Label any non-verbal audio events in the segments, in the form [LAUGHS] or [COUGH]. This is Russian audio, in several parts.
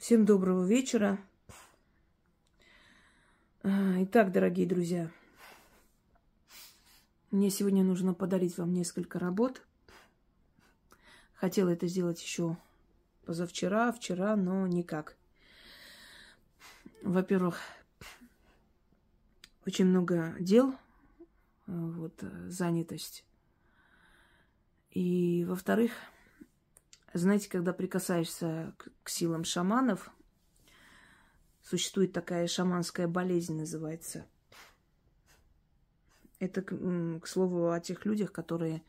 Всем доброго вечера. А, итак, дорогие друзья, мне сегодня нужно подарить вам несколько работ. Хотела это сделать еще позавчера, вчера, но никак. Во-первых, очень много дел, а, вот, занятость. И, во-вторых, знаете, когда прикасаешься к, силам шаманов, существует такая шаманская болезнь, называется. Это, к, к слову, о тех людях, которые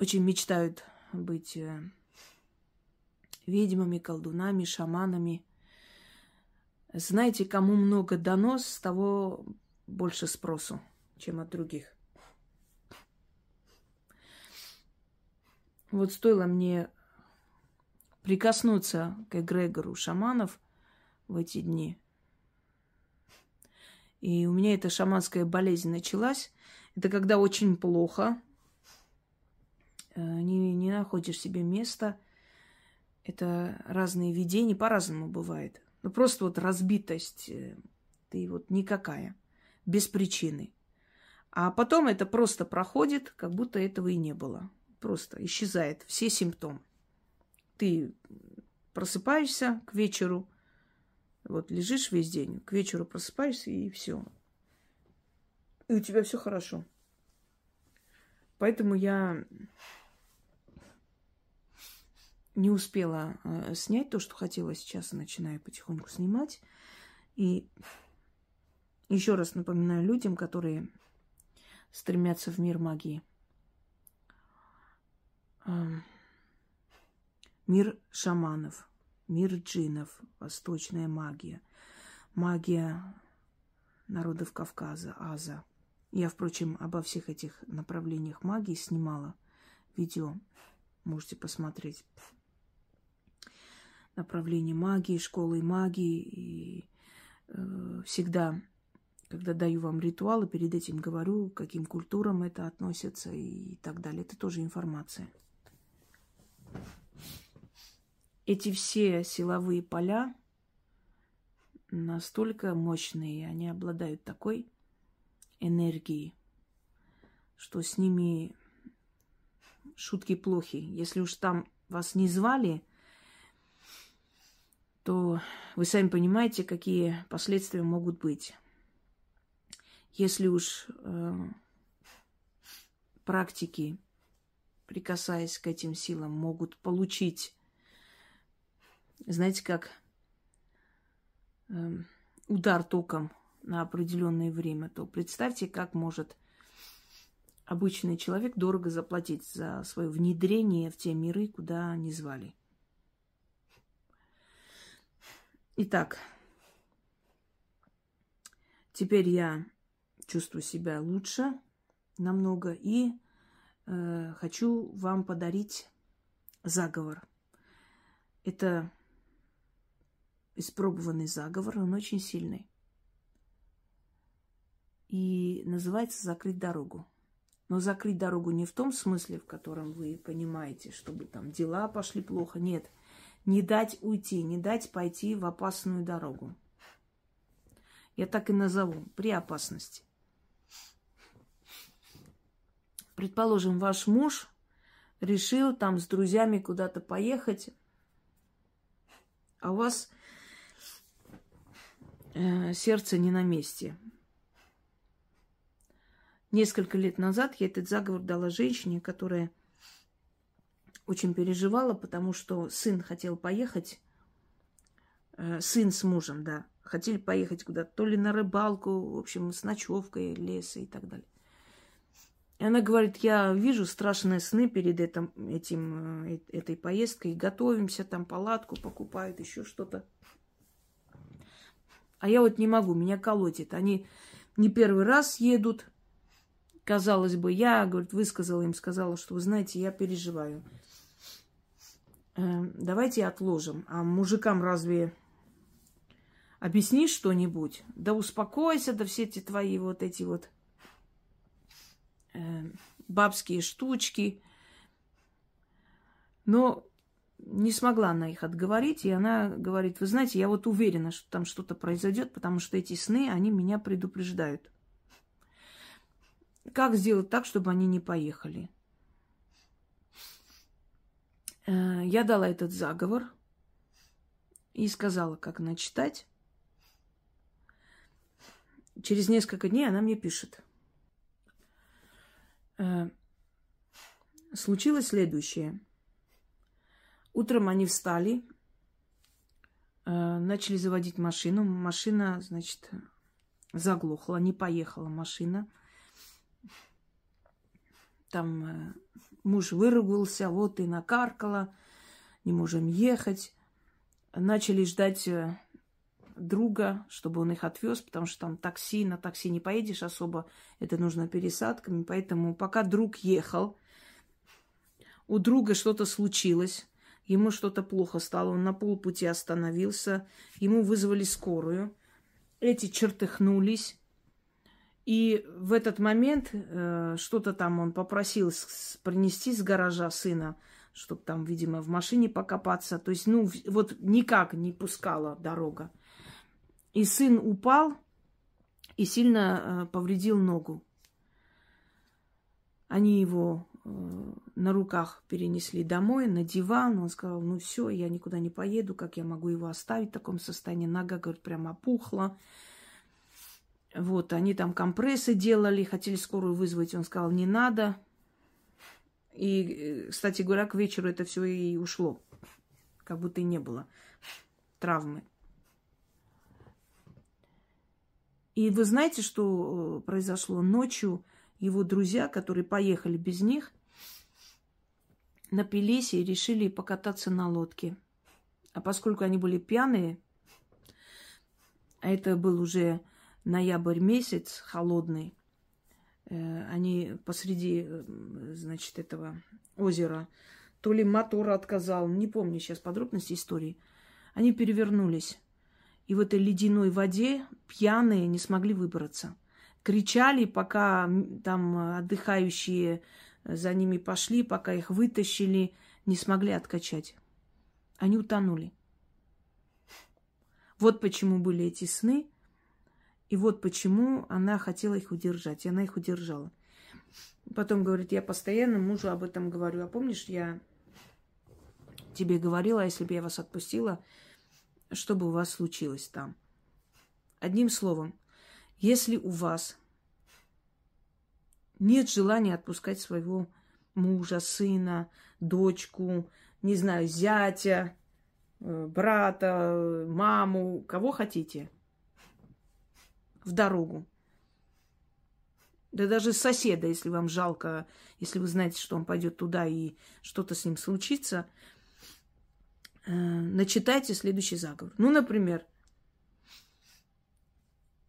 очень мечтают быть э, ведьмами, колдунами, шаманами. Знаете, кому много дано, с того больше спросу, чем от других. Вот стоило мне прикоснуться к эгрегору шаманов в эти дни. И у меня эта шаманская болезнь началась. Это когда очень плохо, э, не, не находишь себе места. Это разные видения, по-разному бывает. Ну, просто вот разбитость, э, ты вот никакая, без причины. А потом это просто проходит, как будто этого и не было. Просто исчезает все симптомы. Ты просыпаешься к вечеру, вот лежишь весь день, к вечеру просыпаешься и все. И у тебя все хорошо. Поэтому я не успела э, снять то, что хотела. Сейчас начинаю потихоньку снимать. И еще раз напоминаю людям, которые стремятся в мир магии – мир шаманов, мир джинов, восточная магия, магия народов Кавказа, Аза. Я, впрочем, обо всех этих направлениях магии снимала видео. Можете посмотреть. Направление магии, школы магии. И э, всегда когда даю вам ритуалы, перед этим говорю, к каким культурам это относится и так далее. Это тоже информация. Эти все силовые поля настолько мощные, они обладают такой энергией, что с ними шутки плохи. Если уж там вас не звали, то вы сами понимаете, какие последствия могут быть. Если уж э, практики прикасаясь к этим силам, могут получить, знаете, как э, удар током на определенное время, то представьте, как может обычный человек дорого заплатить за свое внедрение в те миры, куда не звали. Итак, теперь я чувствую себя лучше намного и э, хочу вам подарить заговор. Это испробованный заговор, он очень сильный. И называется «Закрыть дорогу». Но закрыть дорогу не в том смысле, в котором вы понимаете, чтобы там дела пошли плохо. Нет. Не дать уйти, не дать пойти в опасную дорогу. Я так и назову. При опасности. Предположим, ваш муж решил там с друзьями куда-то поехать, а у вас сердце не на месте. Несколько лет назад я этот заговор дала женщине, которая очень переживала, потому что сын хотел поехать, э, сын с мужем, да, хотели поехать куда-то, то ли на рыбалку, в общем, с ночевкой, леса и так далее. И она говорит, я вижу страшные сны перед этим, этим, э, этой поездкой, готовимся, там палатку покупают, еще что-то. А я вот не могу, меня колотит. Они не первый раз едут. Казалось бы, я, говорит, высказала им, сказала, что, вы знаете, я переживаю. Э, давайте отложим. А мужикам разве объяснишь что-нибудь? Да успокойся, да все эти твои вот эти вот э, бабские штучки. Но не смогла она их отговорить, и она говорит, вы знаете, я вот уверена, что там что-то произойдет, потому что эти сны, они меня предупреждают. Как сделать так, чтобы они не поехали? Э, я дала этот заговор и сказала, как начитать. Через несколько дней она мне пишет. Э, случилось следующее. Утром они встали, э, начали заводить машину. Машина, значит, заглохла, не поехала машина. Там э, муж выругался, вот и накаркала, не можем ехать. Начали ждать друга, чтобы он их отвез, потому что там такси, на такси не поедешь особо, это нужно пересадками. Поэтому пока друг ехал, у друга что-то случилось, ему что-то плохо стало, он на полпути остановился, ему вызвали скорую, эти чертыхнулись, и в этот момент э, что-то там он попросил с, принести с гаража сына, чтобы там, видимо, в машине покопаться. То есть, ну, вот никак не пускала дорога. И сын упал и сильно э, повредил ногу. Они его на руках перенесли домой, на диван. Он сказал, ну все, я никуда не поеду, как я могу его оставить в таком состоянии. Нога, говорит, прямо опухла. Вот, они там компрессы делали, хотели скорую вызвать. Он сказал, не надо. И, кстати говоря, к вечеру это все и ушло. Как будто и не было травмы. И вы знаете, что э, произошло? Ночью его друзья, которые поехали без них, напились и решили покататься на лодке. А поскольку они были пьяные, а это был уже ноябрь месяц, холодный, э, они посреди, э, значит, этого озера, то ли мотор отказал, не помню сейчас подробности истории, они перевернулись и в этой ледяной воде пьяные не смогли выбраться. Кричали, пока там отдыхающие за ними пошли, пока их вытащили, не смогли откачать. Они утонули. Вот почему были эти сны, и вот почему она хотела их удержать, и она их удержала. Потом говорит, я постоянно мужу об этом говорю. А помнишь, я тебе говорила, если бы я вас отпустила, что бы у вас случилось там. Одним словом, если у вас нет желания отпускать своего мужа, сына, дочку, не знаю, зятя, э, брата, маму, кого хотите, в дорогу. Да даже соседа, если вам жалко, если вы знаете, что он пойдет туда и что-то с ним случится – э, начитайте следующий заговор. Ну, например,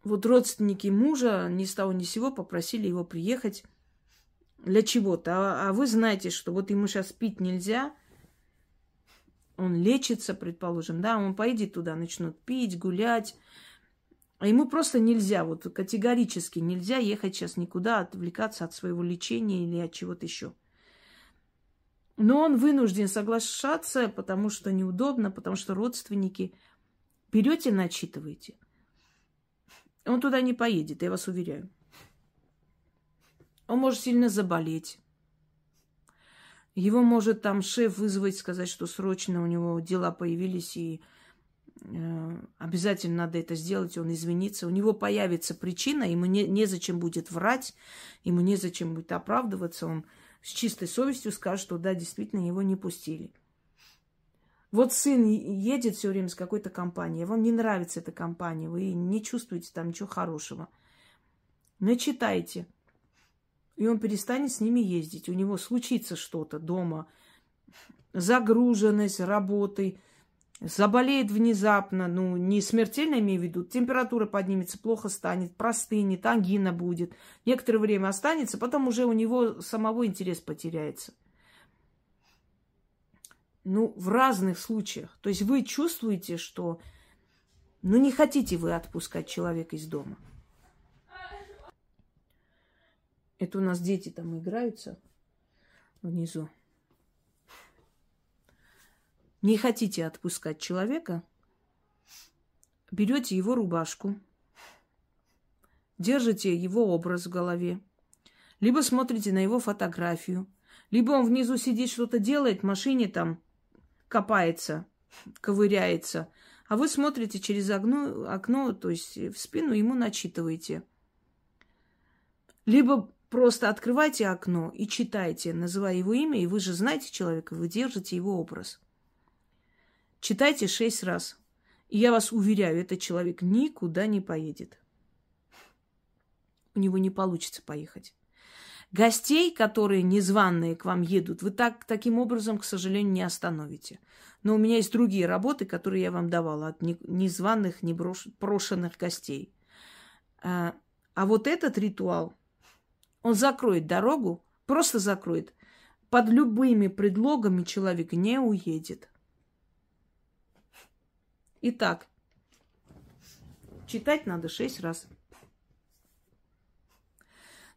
вот родственники мужа ни с того ни с сего попросили его приехать для чего-то. А, а вы знаете, что вот ему сейчас пить нельзя, он лечится, предположим, да, он поедет туда, начнут пить, гулять. А ему просто нельзя, вот категорически нельзя ехать сейчас никуда, отвлекаться от своего лечения или от чего-то еще. Но он вынужден соглашаться, потому что неудобно, потому что родственники. Берете, начитываете. Он туда не поедет, я вас уверяю. Он может сильно заболеть. Его может там шеф вызвать, сказать, что срочно у него дела появились, и э, обязательно надо это сделать, он извинится. У него появится причина, ему не, незачем будет врать, ему незачем будет оправдываться, он с чистой совестью скажет, что да, действительно его не пустили. Вот сын едет все время с какой-то компанией, вам не нравится эта компания, вы не чувствуете там ничего хорошего. Начитайте. И он перестанет с ними ездить. У него случится что-то дома. Загруженность работой, заболеет внезапно, ну, не смертельно имею в виду, температура поднимется, плохо станет, простынет, ангина будет. Некоторое время останется, потом уже у него самого интерес потеряется. Ну, в разных случаях. То есть вы чувствуете, что, ну, не хотите вы отпускать человека из дома. Это у нас дети там играются внизу. не хотите отпускать человека, берете его рубашку, держите его образ в голове, либо смотрите на его фотографию, либо он внизу сидит, что-то делает, в машине там копается, [LAUGHS] ковыряется, а вы смотрите через окно, окно, то есть в спину ему начитываете. Либо просто открывайте окно и читайте, называя его имя, и вы же знаете человека, вы держите его образ. Читайте шесть раз. И я вас уверяю, этот человек никуда не поедет. У него не получится поехать. Гостей, которые незваные к вам едут, вы так, таким образом, к сожалению, не остановите. Но у меня есть другие работы, которые я вам давала от незваных, непрошенных гостей. А, а вот этот ритуал, он закроет дорогу, просто закроет. Под любыми предлогами человек не уедет. Итак, читать надо шесть раз.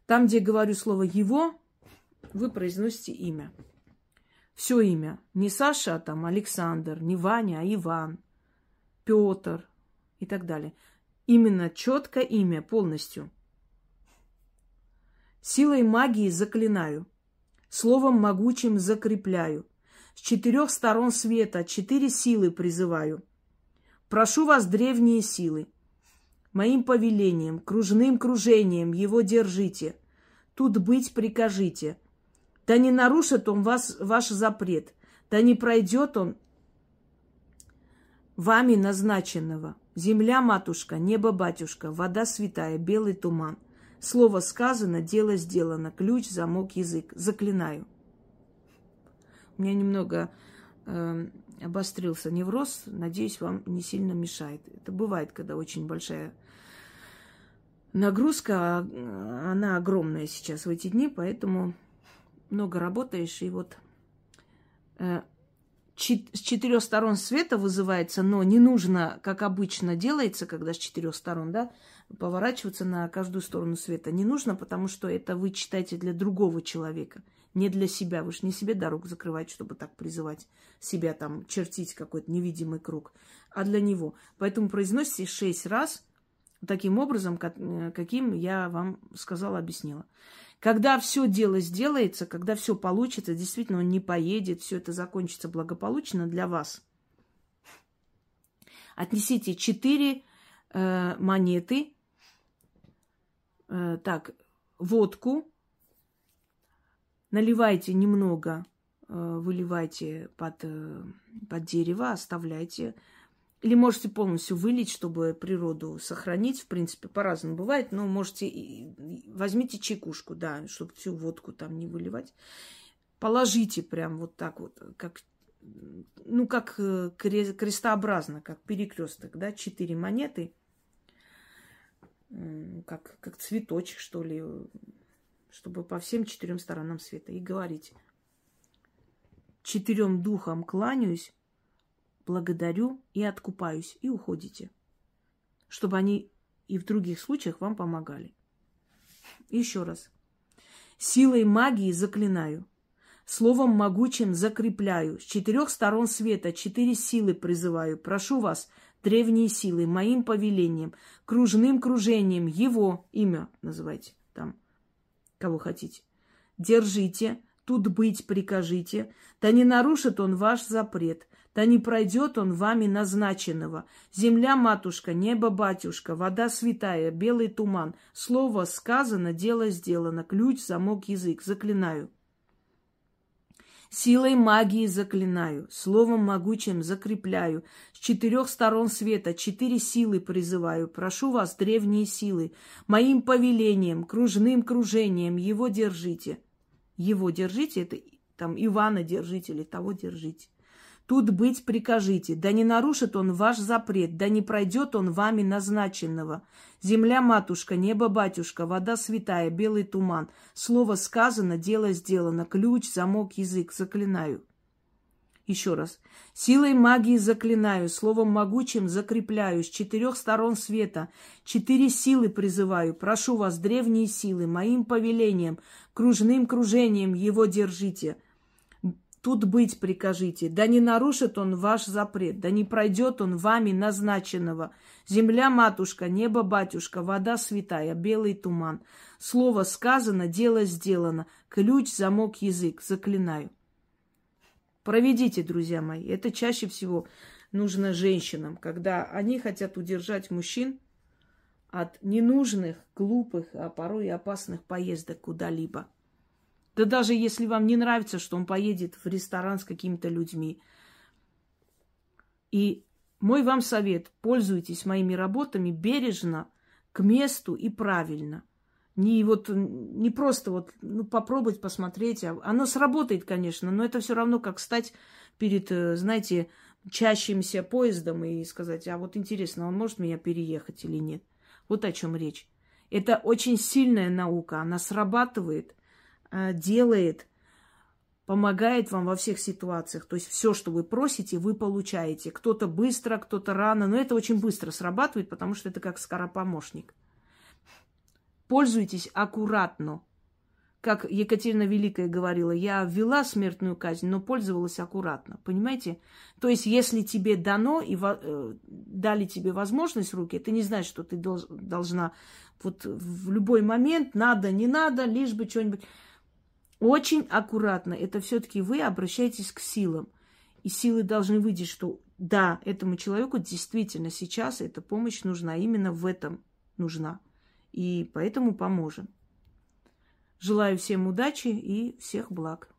Там, где говорю слово «его», вы произносите имя. Все имя. Не Саша, а там Александр, не Ваня, а Иван, Петр и так далее. Именно четко имя полностью. Силой магии заклинаю. Словом могучим закрепляю. С четырех сторон света четыре силы призываю. Прошу вас, древние силы, моим повелением, кружным кружением его держите. Тут быть прикажите – да не нарушит он вас, ваш запрет, да не пройдет он вами назначенного. Земля, матушка, небо, батюшка, вода святая, белый туман. Слово сказано, дело сделано, ключ, замок, язык. Заклинаю. У меня немного э, обострился невроз. Надеюсь, вам не сильно мешает. Это бывает, когда очень большая нагрузка, а она огромная сейчас в эти дни, поэтому много работаешь, и вот э, с четырех сторон света вызывается, но не нужно, как обычно делается, когда с четырех сторон, да, поворачиваться на каждую сторону света. Не нужно, потому что это вы читаете для другого человека, не для себя. Вы же не себе дорогу закрываете, чтобы так призывать себя там, чертить какой-то невидимый круг, а для него. Поэтому произносите шесть раз таким образом, э, каким я вам сказала, объяснила. Когда все дело сделается, когда все получится, действительно он не поедет, все это закончится благополучно для вас. Отнесите четыре э, монеты, э, так, водку, наливайте немного, э, выливайте под, э, под дерево, оставляйте или можете полностью вылить, чтобы природу сохранить. В принципе, по-разному бывает. Но можете... Возьмите чекушку, да, чтобы всю водку там не выливать. Положите прям вот так вот, как ну, как э, крестообразно, как перекресток, да, четыре монеты, как, как цветочек, что ли, чтобы по всем четырем сторонам света. И говорить, четырем духам кланяюсь, благодарю и откупаюсь, и уходите. Чтобы они и в других случаях вам помогали. Еще раз. Силой магии заклинаю. Словом могучим закрепляю. С четырех сторон света четыре силы призываю. Прошу вас, древние силы, моим повелением, кружным кружением, его имя называйте там, кого хотите. Держите, тут быть прикажите, да не нарушит он ваш запрет, да не пройдет он вами назначенного. Земля, матушка, небо, батюшка, вода святая, белый туман. Слово сказано, дело сделано, ключ, замок, язык. Заклинаю. Силой магии заклинаю, словом могучим закрепляю. С четырех сторон света четыре силы призываю. Прошу вас, древние силы, моим повелением, кружным кружением его держите. Его держите, это там Ивана держите или того держите. Тут быть прикажите, да не нарушит он ваш запрет, да не пройдет он вами назначенного. Земля матушка, небо батюшка, вода святая, белый туман. Слово сказано, дело сделано, ключ, замок, язык, заклинаю. Еще раз. Силой магии заклинаю, словом могучим закрепляю, с четырех сторон света. Четыре силы призываю, прошу вас, древние силы, моим повелением, кружным кружением его держите – тут быть прикажите, да не нарушит он ваш запрет, да не пройдет он вами назначенного. Земля матушка, небо батюшка, вода святая, белый туман. Слово сказано, дело сделано. Ключ, замок, язык. Заклинаю. Проведите, друзья мои. Это чаще всего нужно женщинам, когда они хотят удержать мужчин от ненужных, глупых, а порой и опасных поездок куда-либо. Да даже если вам не нравится, что он поедет в ресторан с какими-то людьми. И мой вам совет, пользуйтесь моими работами бережно, к месту и правильно. Не вот не просто вот ну, попробовать посмотреть. А оно сработает, конечно, но это все равно как стать перед, э, знаете, чащимся поездом и сказать, а вот интересно, он может меня переехать или нет. Вот о чем речь. Это очень сильная наука, она срабатывает, делает, помогает вам во всех ситуациях. То есть все, что вы просите, вы получаете. Кто-то быстро, кто-то рано, но это очень быстро срабатывает, потому что это как скоропомощник. Пользуйтесь аккуратно. Как Екатерина Великая говорила, я ввела смертную казнь, но пользовалась аккуратно. Понимаете? То есть, если тебе дано и э, дали тебе возможность руки, это не значит, что ты долж, должна вот в любой момент, надо, не надо, лишь бы что-нибудь. Очень аккуратно. Это все-таки вы обращаетесь к силам. И силы должны видеть, что да, этому человеку действительно сейчас эта помощь нужна. Именно в этом нужна. И поэтому поможем. Желаю всем удачи и всех благ.